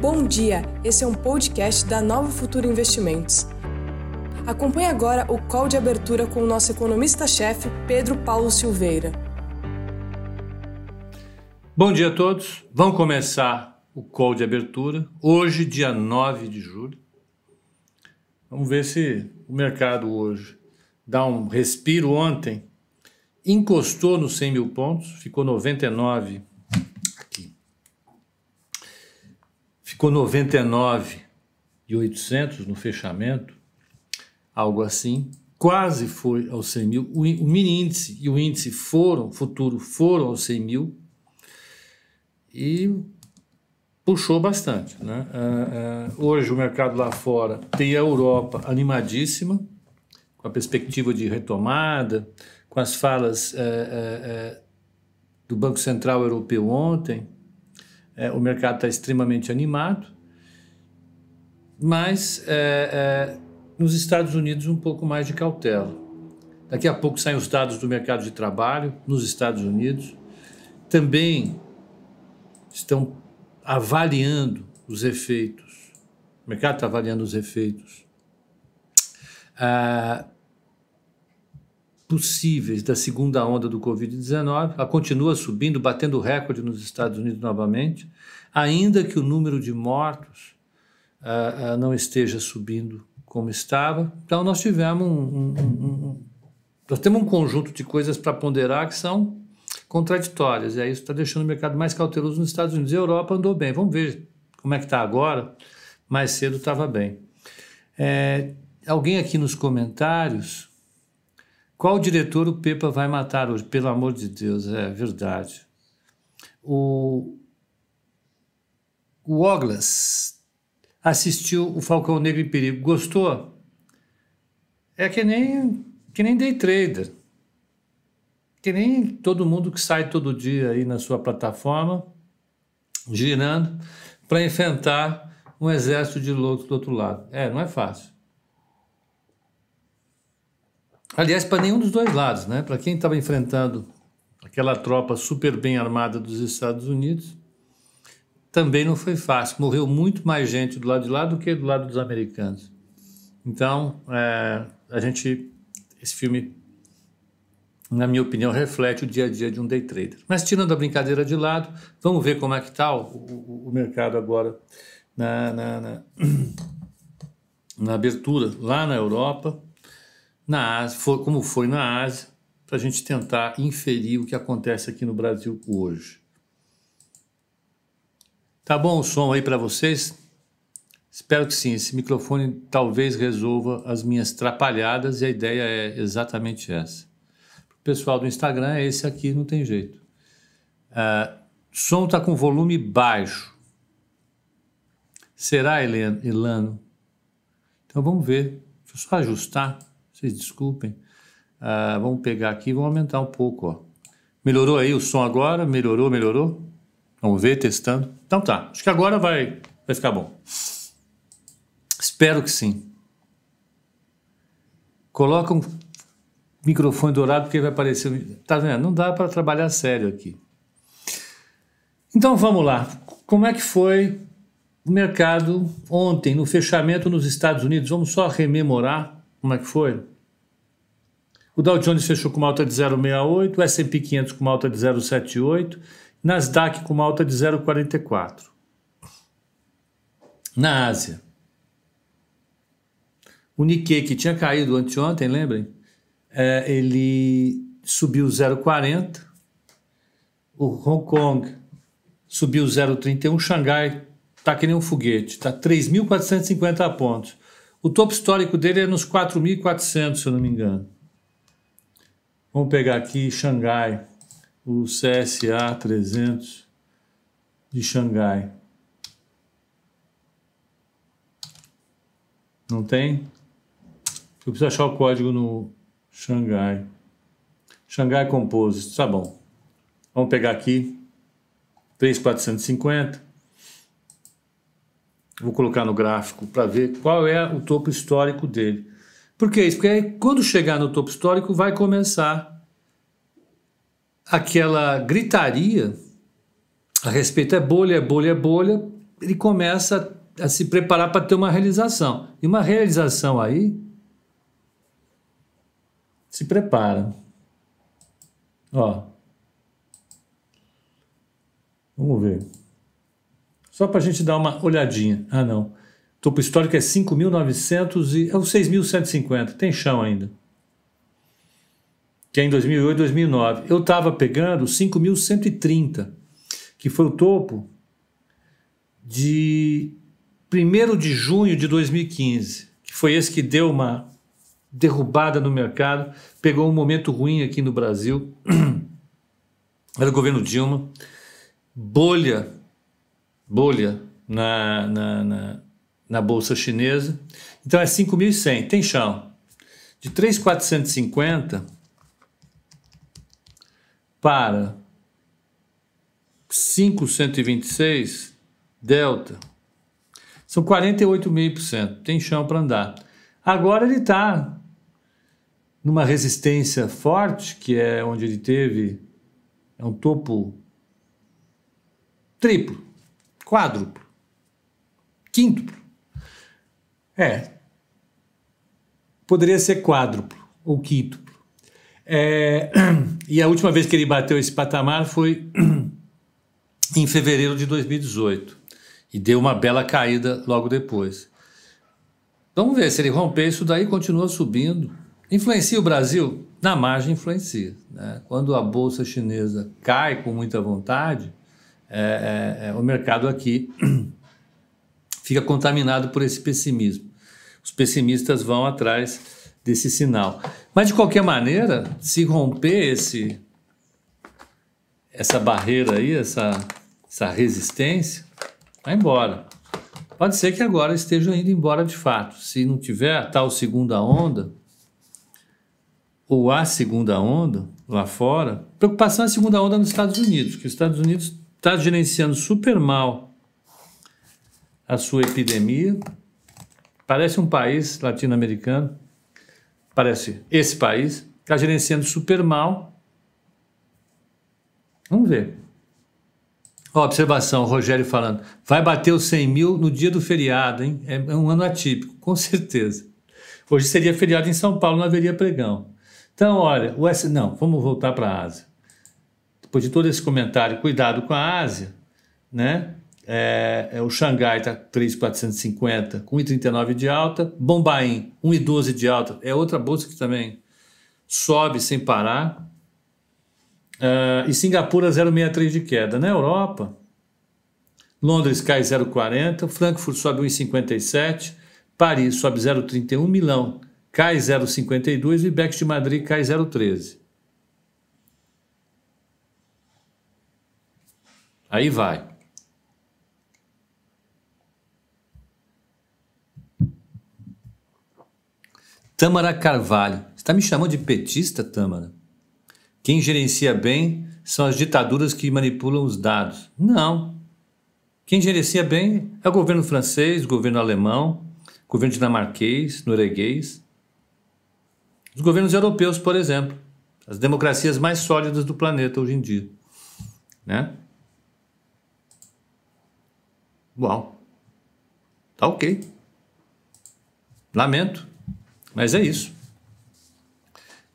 Bom dia, esse é um podcast da Nova Futura Investimentos. Acompanhe agora o call de abertura com o nosso economista-chefe, Pedro Paulo Silveira. Bom dia a todos. Vamos começar o call de abertura. Hoje, dia 9 de julho. Vamos ver se o mercado hoje dá um respiro. Ontem encostou nos 100 mil pontos, ficou 99 aqui. Ficou 99 e 800 no fechamento, algo assim. Quase foi aos 100 mil. O, o mini índice e o índice foram, futuro, foram aos 100 mil e puxou bastante. Né? Uh, uh, hoje o mercado lá fora tem a Europa animadíssima, com a perspectiva de retomada, com as falas uh, do Banco Central Europeu ontem. O mercado está extremamente animado, mas nos Estados Unidos um pouco mais de cautela. Daqui a pouco saem os dados do mercado de trabalho nos Estados Unidos. Também estão avaliando os efeitos, o mercado está avaliando os efeitos ah, possíveis da segunda onda do Covid-19. Ela continua subindo, batendo recorde nos Estados Unidos novamente, ainda que o número de mortos ah, ah, não esteja subindo como estava. Então, nós tivemos um, um, um, nós temos um conjunto de coisas para ponderar que são contraditórias. E aí isso está deixando o mercado mais cauteloso nos Estados Unidos. A Europa andou bem. Vamos ver como é que está agora. Mais cedo estava bem. É, alguém aqui nos comentários, qual diretor o Pepa vai matar hoje? Pelo amor de Deus, é verdade. O, o Oglas assistiu o Falcão Negro em Perigo. Gostou? É que nem, que nem day trader que nem todo mundo que sai todo dia aí na sua plataforma, girando, para enfrentar um exército de loucos do outro lado. É, não é fácil. Aliás, para nenhum dos dois lados, né? Para quem estava enfrentando aquela tropa super bem armada dos Estados Unidos, também não foi fácil. Morreu muito mais gente do lado de lá do que do lado dos americanos. Então, é, a gente, esse filme na minha opinião, reflete o dia a dia de um day trader. Mas tirando a brincadeira de lado, vamos ver como é que está o, o, o, mercado agora na, na, na, na, abertura lá na Europa, na Ásia, foi, como foi na Ásia, para a gente tentar inferir o que acontece aqui no Brasil hoje. Tá bom o som aí para vocês? Espero que sim. Esse microfone talvez resolva as minhas trapalhadas e a ideia é exatamente essa pessoal do Instagram é esse aqui, não tem jeito. Uh, som está com volume baixo. Será, Elano? Então vamos ver. Deixa eu só ajustar. Vocês desculpem. Uh, vamos pegar aqui e vamos aumentar um pouco. Ó. Melhorou aí o som agora? Melhorou, melhorou? Vamos ver, testando. Então tá. Acho que agora vai, vai ficar bom. Espero que sim. Coloca um microfone dourado porque vai aparecer. Tá vendo? Não dá para trabalhar sério aqui. Então vamos lá. Como é que foi o mercado ontem, no fechamento nos Estados Unidos? Vamos só rememorar como é que foi? O Dow Jones fechou com uma alta de 0,68, o S&P 500 com uma alta de 0,78, Nasdaq com uma alta de 0,44. Na Ásia, o Nikkei, que tinha caído anteontem, lembrem? é, ele subiu 0,40, o Hong Kong subiu 0,31, Xangai está que nem um foguete, está 3.450 pontos. O topo histórico dele é nos 4.400, se eu não me engano. Vamos pegar aqui Xangai, o CSA 300 de Xangai. Não tem? Eu preciso achar o código no, Xangai. Xangai Composite, tá bom. Vamos pegar aqui 3,450. Vou colocar no gráfico para ver qual é o topo histórico dele. Por que isso? Porque aí, quando chegar no topo histórico vai começar aquela gritaria a respeito é bolha, é bolha, é bolha, ele começa a se preparar para ter uma realização. E uma realização aí se prepara. Ó. Vamos ver. Só para a gente dar uma olhadinha. Ah, não. Topo histórico é 5.900 e... É o 6.150. Tem chão ainda. Que é em 2008 2009. Eu estava pegando 5.130, que foi o topo de 1 de junho de 2015, que foi esse que deu uma derrubada no mercado, pegou um momento ruim aqui no Brasil, era o governo Dilma, bolha, bolha na, na, na, na Bolsa Chinesa, então é 5.100, tem chão. De 3.450 para 5.126, delta, são 48,5%, tem chão para andar. Agora ele está numa resistência forte, que é onde ele teve é um topo triplo, quádruplo, quíntuplo. É, poderia ser quádruplo ou quíntuplo. É, e a última vez que ele bateu esse patamar foi em fevereiro de 2018 e deu uma bela caída logo depois. Vamos ver se ele romper isso daí continua subindo. Influencia o Brasil? Na margem influencia. Né? Quando a bolsa chinesa cai com muita vontade, é, é, é, o mercado aqui fica contaminado por esse pessimismo. Os pessimistas vão atrás desse sinal. Mas de qualquer maneira, se romper esse essa barreira aí, essa, essa resistência, vai embora. Pode ser que agora esteja indo embora de fato. Se não tiver a tal segunda onda, ou a segunda onda lá fora, preocupação é a segunda onda nos Estados Unidos, que os Estados Unidos está gerenciando super mal a sua epidemia. Parece um país latino-americano, parece esse país, está gerenciando super mal. Vamos ver. Ó, observação, Rogério falando. Vai bater os 100 mil no dia do feriado, hein? É, é um ano atípico, com certeza. Hoje seria feriado em São Paulo, não haveria pregão. Então, olha, o S... não, vamos voltar para a Ásia. Depois de todo esse comentário, cuidado com a Ásia, né? É, é o Xangai está 3,450 com 1,39 de alta, Bombaim 1,12 de alta, é outra bolsa que também sobe sem parar, uh, e Singapura 0,63 de queda. Na Europa, Londres cai 0,40, Frankfurt sobe 1,57, Paris sobe 0,31, Milão cai 0,52 e o IBEX de Madrid cai 0,13. Aí vai. Tâmara Carvalho. Está me chamando de petista, Tâmara? Quem gerencia bem são as ditaduras que manipulam os dados. Não. Quem gerencia bem é o governo francês, o governo alemão, o governo dinamarquês, norueguês. Os governos europeus, por exemplo, as democracias mais sólidas do planeta hoje em dia, né? Uau. Tá ok. Lamento, mas é isso.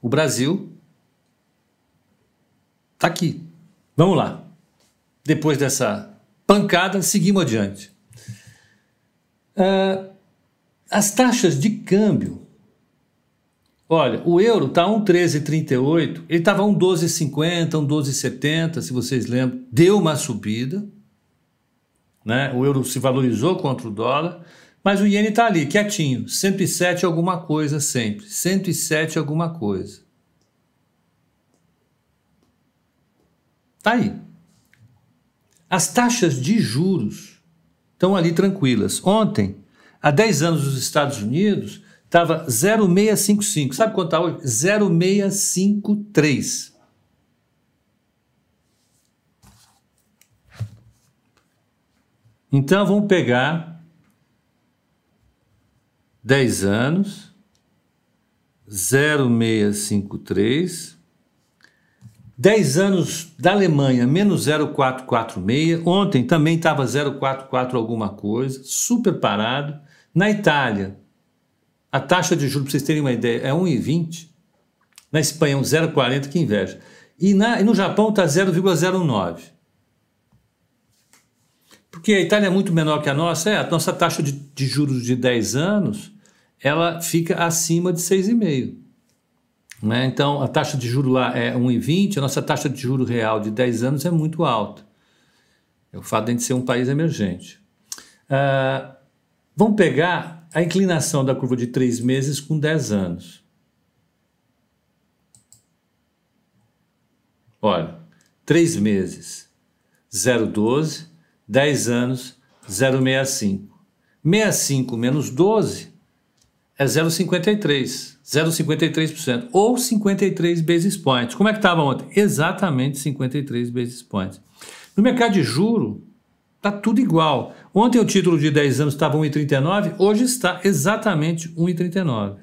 O Brasil tá aqui. Vamos lá. Depois dessa pancada, seguimos adiante. Uh, as taxas de câmbio Olha, o euro está 1,1338, ele estava 1,1250, 1,1270, se vocês lembram, deu uma subida, né? o euro se valorizou contra o dólar, mas o iene está ali, quietinho, 107 alguma coisa sempre, 107 alguma coisa. Está aí. As taxas de juros estão ali tranquilas. Ontem, há 10 anos nos Estados Unidos, estava 0,655. Sabe quanto está hoje? 0,653. Então vamos pegar 10 anos, 0,653, 10 anos da Alemanha, menos 0,446. Ontem também estava 0,44 alguma coisa, super parado. Na Itália, a taxa de juros, para vocês terem uma ideia, é 1,20. Na Espanha, 0,40, que inveja. E, na, e no Japão está 0,09. Porque a Itália é muito menor que a nossa, é, a nossa taxa de, de juros de 10 anos, ela fica acima de 6,5. Né? Então, a taxa de juro lá é 1,20, a nossa taxa de juro real de 10 anos é muito alta. É o fato de a gente ser um país emergente. Uh, vamos pegar a inclinação da curva de 3 meses com 10 anos. Olha, 3 meses, 0,12, 10 anos, 0,65. 65 menos 12 é 0,53. 0,53%, ou 53 basis points. Como é que estava ontem? Exatamente 53 basis points. No mercado de juro, está tudo igual. Ontem o título de 10 anos estava 1,39, hoje está exatamente 1,39.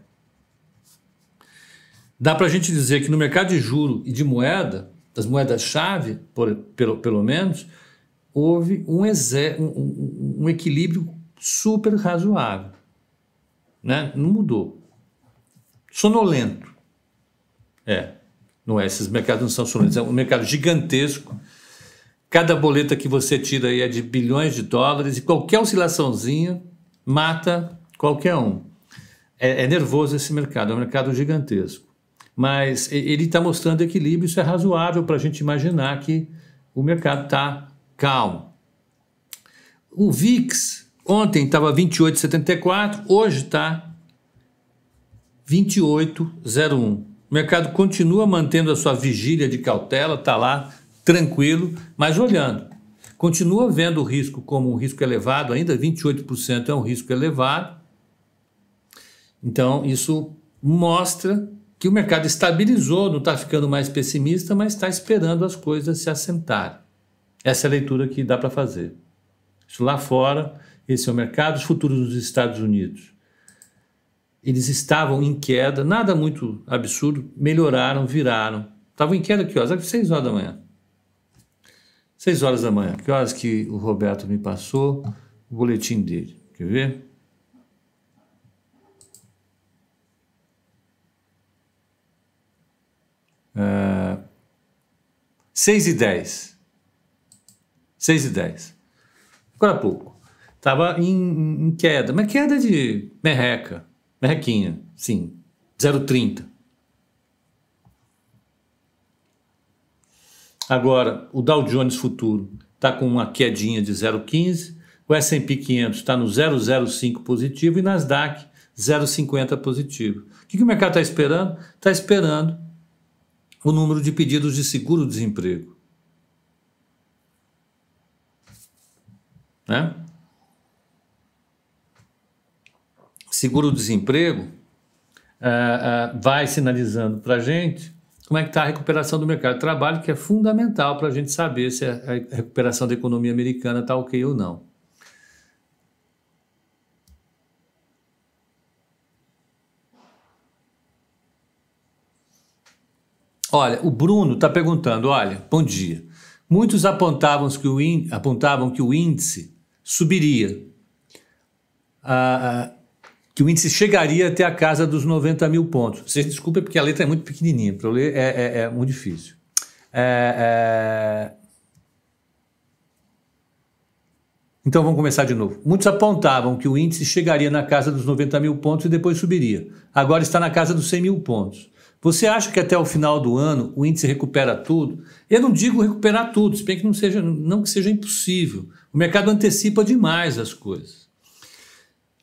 Dá para a gente dizer que no mercado de juro e de moeda, das moedas-chave, pelo, pelo menos, houve um, um, um equilíbrio super razoável. Né? Não mudou sonolento. É, não é? Esses mercados não são sonolentos, é um mercado gigantesco. Cada boleta que você tira aí é de bilhões de dólares e qualquer oscilaçãozinha mata qualquer um. É, é nervoso esse mercado, é um mercado gigantesco. Mas ele está mostrando equilíbrio, isso é razoável para a gente imaginar que o mercado está calmo. O VIX ontem estava 28,74, hoje está 2801. O mercado continua mantendo a sua vigília de cautela, está lá tranquilo, mas olhando. Continua vendo o risco como um risco elevado, ainda 28% é um risco elevado. Então, isso mostra que o mercado estabilizou, não está ficando mais pessimista, mas está esperando as coisas se assentarem. Essa é a leitura que dá para fazer. Isso lá fora, esse é o mercado, os futuros dos Estados Unidos eles estavam em queda, nada muito absurdo, melhoraram, viraram. Estavam em queda que horas? Às 6 horas da manhã. 6 horas da manhã. Que horas que o Roberto me passou o boletim dele? Quer ver? Uh, 6 e 10. 6 e 10. Agora há pouco. Estava em, em, queda, mas queda de merreca. Merrequinha, sim. 0,30. Agora, o Dow Jones Futuro está com uma quedinha de 0,15, o S&P 500 está no 0,05 positivo e Nasdaq 0,50 positivo. O que, que o mercado está esperando? Está esperando o número de pedidos de seguro-desemprego. Né? Seguro-desemprego uh, uh, vai sinalizando para a gente como é que está a recuperação do mercado de trabalho, que é fundamental para a gente saber se a, recuperação da economia americana está ok ou não. Olha, o Bruno está perguntando, olha, bom dia. Muitos apontavam que o, apontavam que o índice subiria. Ah, que o índice chegaria até a casa dos 90 mil pontos. Vocês desculpem porque a letra é muito pequenininha, para eu ler é, é, é muito difícil. É, é... Então vamos começar de novo. Muitos apontavam que o índice chegaria na casa dos 90 mil pontos e depois subiria. Agora está na casa dos 100 mil pontos. Você acha que até o final do ano o índice recupera tudo? Eu não digo recuperar tudo, se bem que não, seja, não que seja impossível. O mercado antecipa demais as coisas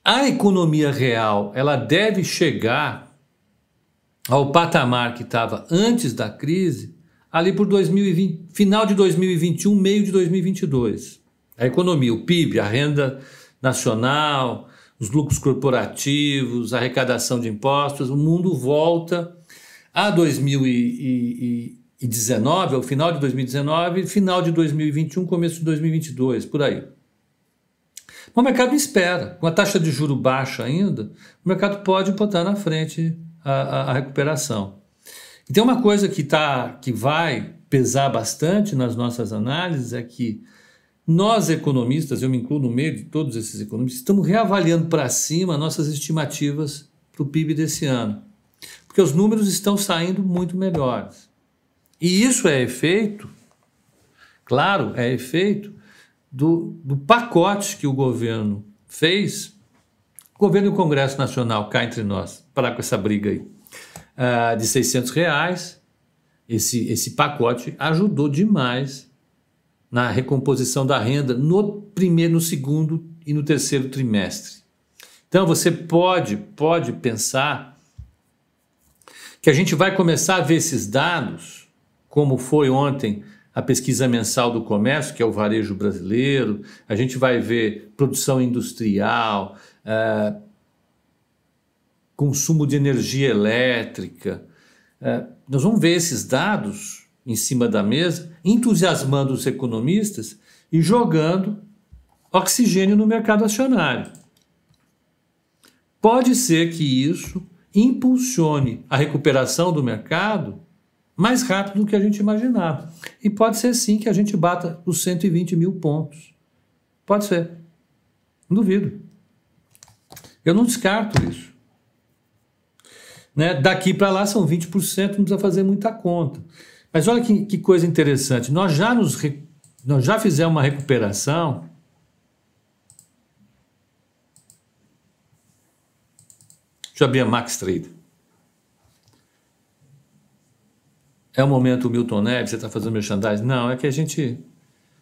a economia real ela deve chegar ao patamar que estava antes da crise, ali por 2020, final de 2021, meio de 2022. A economia, o PIB, a renda nacional, os lucros corporativos, a arrecadação de impostos, o mundo volta a 2019, ao final de 2019, final de 2021, começo de 2022, por aí. O mercado espera. Com a taxa de juro baixa ainda, o mercado pode botar na frente a, a, a recuperação. E tem uma coisa que, tá, que vai pesar bastante nas nossas análises é que nós, economistas, eu me incluo no meio de todos esses economistas, estamos reavaliando para cima nossas estimativas para o PIB desse ano. Porque os números estão saindo muito melhores. E isso é efeito, claro, é efeito do, do pacote que o governo fez. O governo e o Congresso Nacional, cá entre nós, parar com essa briga aí, uh, de 600 reais. Esse, esse pacote ajudou demais na recomposição da renda no primeiro, no segundo e no terceiro trimestre. Então você pode, pode pensar que a gente vai começar a ver esses dados, como foi ontem a pesquisa mensal do comércio, que é o varejo brasileiro, a gente vai ver produção industrial, é, consumo de energia elétrica. É, nós vamos ver esses dados em cima da mesa, entusiasmando os economistas e jogando oxigênio no mercado acionário. Pode ser que isso impulsione a recuperação do mercado mais rápido do que a gente imaginava. E pode ser sim que a gente bata os 120 mil pontos. Pode ser. Duvido. Eu não descarto isso. Né? Daqui para lá são 20%, não precisa fazer muita conta. Mas olha que, que coisa interessante. Nós já, nos, nós já fizemos uma recuperação. Deixa eu abrir a Max Trade. É o momento Milton Neves, você está fazendo merchandising? Não, é que a gente.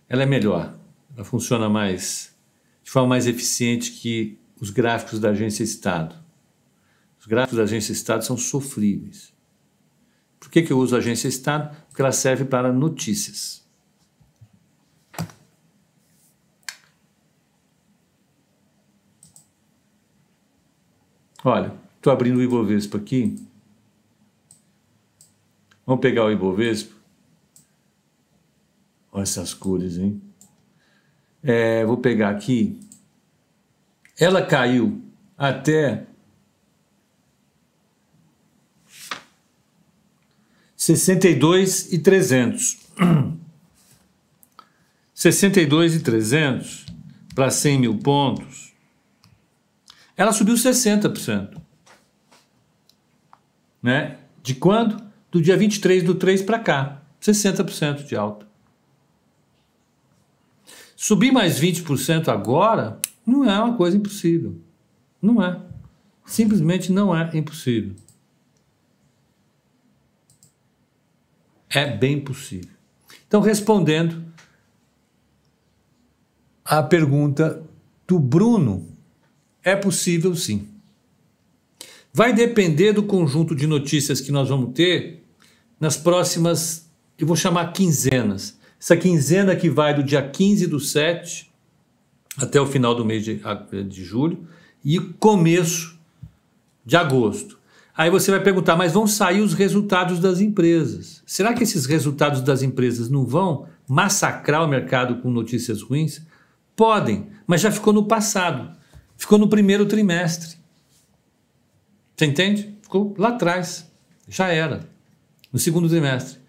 Ela é melhor. Ela funciona mais. de forma mais eficiente que os gráficos da agência Estado. Os gráficos da agência Estado são sofríveis. Por que, que eu uso a agência Estado? Porque ela serve para notícias. Olha, estou abrindo o Ibovespa aqui. Vamos pegar o Ibovespa. Olha essas cores, hein? É, vou pegar aqui. Ela caiu até 62 e 300. 62 e 300 para 100 mil pontos. Ela subiu 60%. Né? De quando? Do dia 23 do 3 para cá. 60% de alta. Subir mais 20% agora não é uma coisa impossível. Não é. Simplesmente não é impossível. É bem possível. Então, respondendo à pergunta do Bruno, é possível sim. Vai depender do conjunto de notícias que nós vamos ter nas próximas, eu vou chamar quinzenas. Essa quinzena que vai do dia 15 do 7 até o final do mês de, de julho e começo de agosto. Aí você vai perguntar, mas vão sair os resultados das empresas. Será que esses resultados das empresas não vão massacrar o mercado com notícias ruins? Podem, mas já ficou no passado. Ficou no primeiro trimestre. Você entende? Ficou lá atrás. Já era. No segundo trimestre.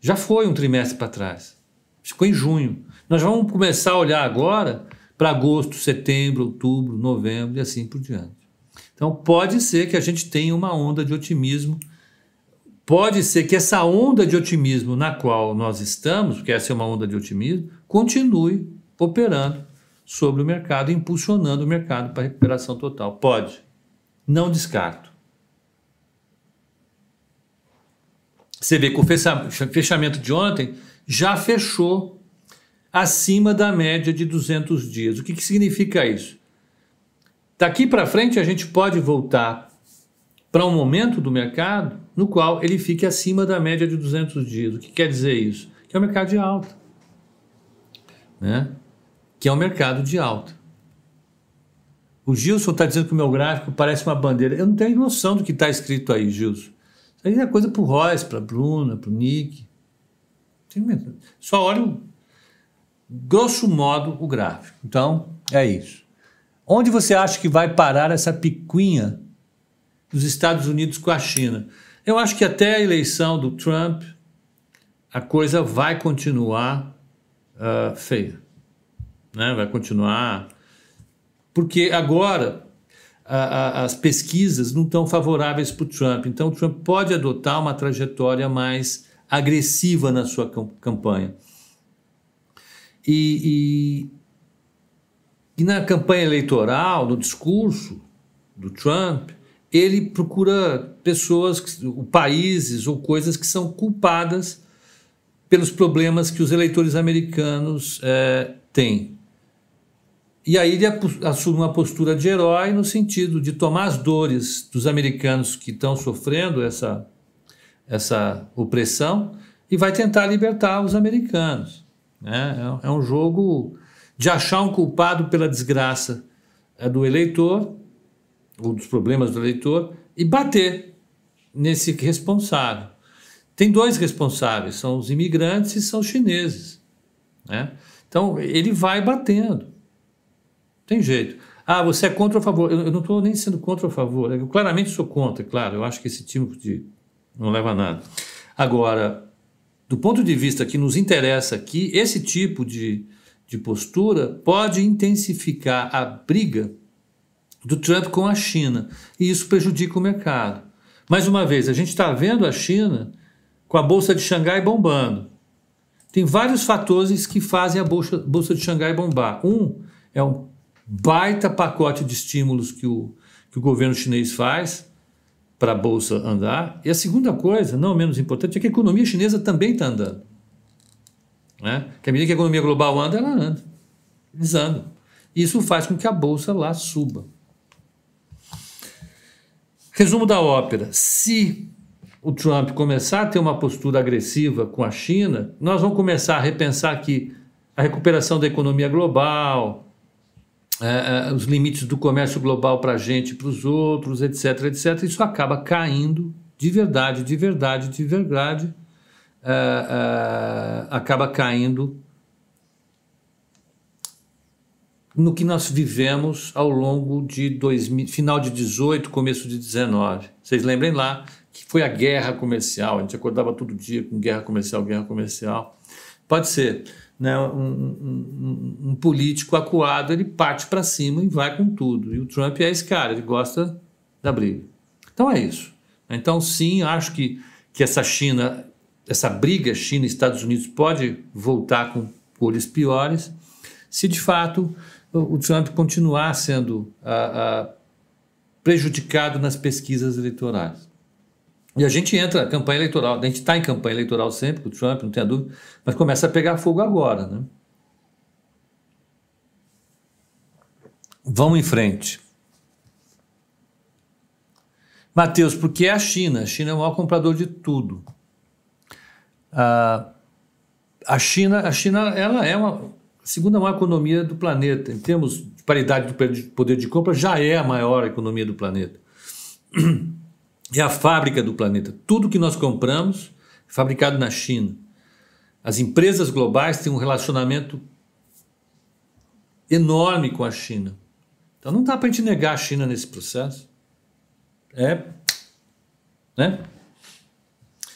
Já foi um trimestre para trás. Ficou em junho. Nós vamos começar a olhar agora para agosto, setembro, outubro, novembro e assim por diante. Então, pode ser que a gente tenha uma onda de otimismo. Pode ser que essa onda de otimismo na qual nós estamos, porque essa é uma onda de otimismo, continue operando sobre o mercado, impulsionando o mercado para recuperação total. Pode. Não descarto. Você vê que o fechamento de ontem já fechou acima da média de 200 dias. O que, que significa isso? Daqui para frente, a gente pode voltar para um momento do mercado no qual ele fique acima da média de 200 dias. O que quer dizer isso? Que é o mercado de alta. Né? Que é o mercado de alta. O Gilson está dizendo que o meu gráfico parece uma bandeira. Eu não tenho noção do que está escrito aí, Gilson. Isso aí é coisa para o Royce, para a Bruna, para o Nick. Só olho, grosso modo, o gráfico. Então, é isso. Onde você acha que vai parar essa picuinha dos Estados Unidos com a China? Eu acho que até a eleição do Trump, a coisa vai continuar uh, feia. Né? Vai continuar. Porque agora a, a, as pesquisas não estão favoráveis para o Trump. Então, o Trump pode adotar uma trajetória mais agressiva na sua campanha. E, e, e na campanha eleitoral, no discurso do Trump, ele procura pessoas, países ou coisas que são culpadas pelos problemas que os eleitores americanos é, têm. E aí ele assume uma postura de herói no sentido de tomar as dores dos americanos que estão sofrendo essa, essa opressão e vai tentar libertar os americanos. Né? É, é um jogo de achar um culpado pela desgraça é, do eleitor, ou dos problemas do eleitor, e bater nesse responsável. Tem dois responsáveis, são os imigrantes e são os chineses. Né? Então, ele vai batendo. Tem jeito. Ah, você é contra ou a favor? Eu, eu não estou nem sendo contra ou a favor. Eu claramente sou contra, claro. Eu acho que esse tipo de. não leva a nada. Agora, do ponto de vista que nos interessa aqui, esse tipo de, de postura pode intensificar a briga do Trump com a China. E isso prejudica o mercado. Mais uma vez, a gente está vendo a China com a Bolsa de Xangai bombando. Tem vários fatores que fazem a Bolsa, Bolsa de Xangai bombar. Um é um baita pacote de estímulos que o, que o governo chinês faz para a Bolsa andar. E a segunda coisa, não menos importante, é que a economia chinesa também está andando. Né? Que à medida que a economia global anda, ela anda. Eles andam. Isso faz com que a Bolsa lá suba. Resumo da ópera. Se o Trump começar a ter uma postura agressiva com a China, nós vamos começar a repensar que a recuperação da economia global, é, os limites do comércio global para a gente para os outros, etc, etc, isso acaba caindo de verdade, de verdade, de verdade, é, é acaba caindo no que nós vivemos ao longo de 2000, final de 18, começo de 19. Vocês lembrem lá que foi a guerra comercial, a gente acordava todo dia com guerra comercial, guerra comercial. Pode ser. Né, um, um, um, político acuado, ele parte para cima e vai com tudo. E o Trump é esse cara, ele gosta da briga. Então é isso. Então, sim, acho que, que essa China, essa briga China Estados Unidos pode voltar com cores piores, se de fato o Trump continuar sendo prejudicado nas pesquisas eleitorais. E a gente entra na campanha eleitoral, a gente está em campanha eleitoral sempre com o Trump, não tenha dúvida, mas começa a pegar fogo agora. Né? Vamos em frente. Mateus, porque é a China. A China é o maior comprador de tudo. Ah, a China, a China ela é uma segunda maior economia do planeta. Em termos de paridade do poder de compra, já é a maior economia do planeta. é a fábrica do planeta. Tudo que nós compramos é fabricado na China. As empresas globais têm um relacionamento enorme com a China. Então não dá para a gente negar a China nesse processo. É. Né?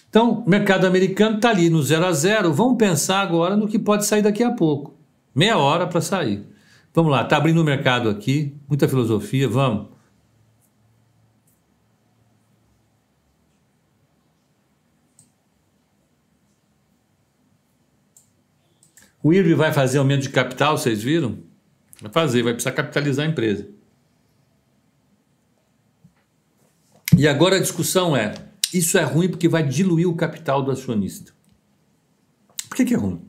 Então, o mercado americano está ali no zero a zero. Vamos pensar agora no que pode sair daqui a pouco. Meia hora para sair. Vamos lá, está abrindo o mercado aqui, muita filosofia, vamos. O IRB vai fazer aumento de capital, vocês viram? Vai fazer, vai precisar capitalizar a empresa. E agora a discussão é: isso é ruim porque vai diluir o capital do acionista. Por que, que é ruim?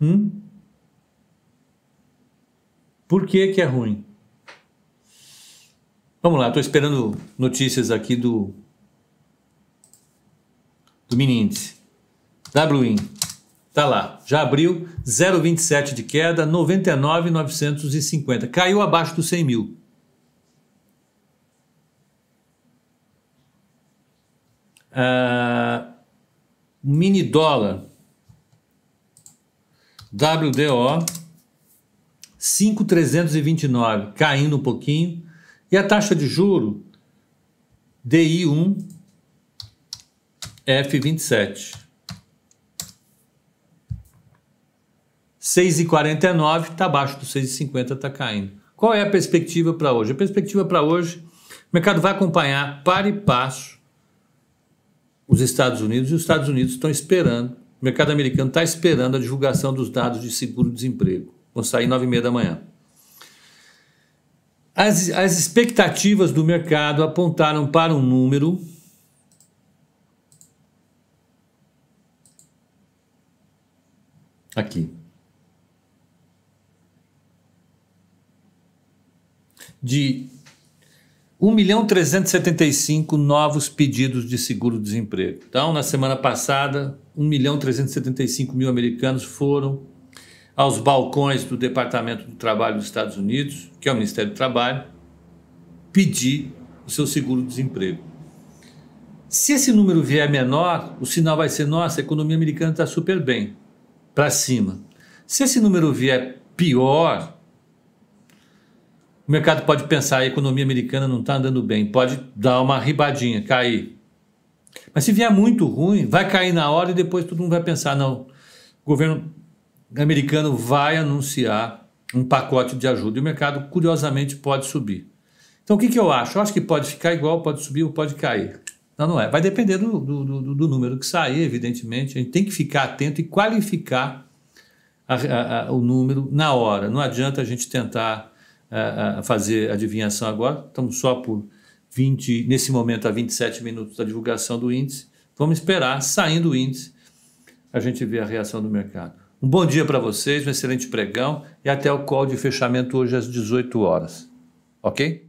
Hum? Por que, que é ruim? Vamos lá, estou esperando notícias aqui do, do mini índice. WIN. Tá lá, já abriu 0,27 de queda, 99,950. Caiu abaixo dos 100 mil. Uh, mini dólar WDO 5,329, caindo um pouquinho. E a taxa de juro DI1 F27. 6,49 está abaixo do 6,50, está caindo. Qual é a perspectiva para hoje? A perspectiva para hoje, o mercado vai acompanhar para e passo os Estados Unidos e os Estados Unidos estão esperando, o mercado americano está esperando a divulgação dos dados de seguro-desemprego. Vão sair nove e meia da manhã. As, as expectativas do mercado apontaram para um número aqui. De 1 milhão 375 novos pedidos de seguro-desemprego. Então, na semana passada, 1 milhão 375 mil americanos foram aos balcões do Departamento do Trabalho dos Estados Unidos, que é o Ministério do Trabalho, pedir o seu seguro-desemprego. Se esse número vier menor, o sinal vai ser: nossa, a economia americana está super bem, para cima. Se esse número vier pior, o mercado pode pensar: a economia americana não está andando bem, pode dar uma ribadinha, cair. Mas se vier muito ruim, vai cair na hora e depois todo mundo vai pensar: não, o governo americano vai anunciar um pacote de ajuda e o mercado, curiosamente, pode subir. Então, o que, que eu acho? Eu acho que pode ficar igual, pode subir ou pode cair. Não, não é. Vai depender do, do, do, do número que sair, evidentemente. A gente tem que ficar atento e qualificar a, a, a, o número na hora. Não adianta a gente tentar fazer adivinhação agora. Estamos só por 20, nesse momento, a 27 minutos da divulgação do índice. Vamos esperar, saindo o índice, a gente ver a reação do mercado. Um bom dia para vocês, um excelente pregão e até o call de fechamento hoje às 18 horas. Ok?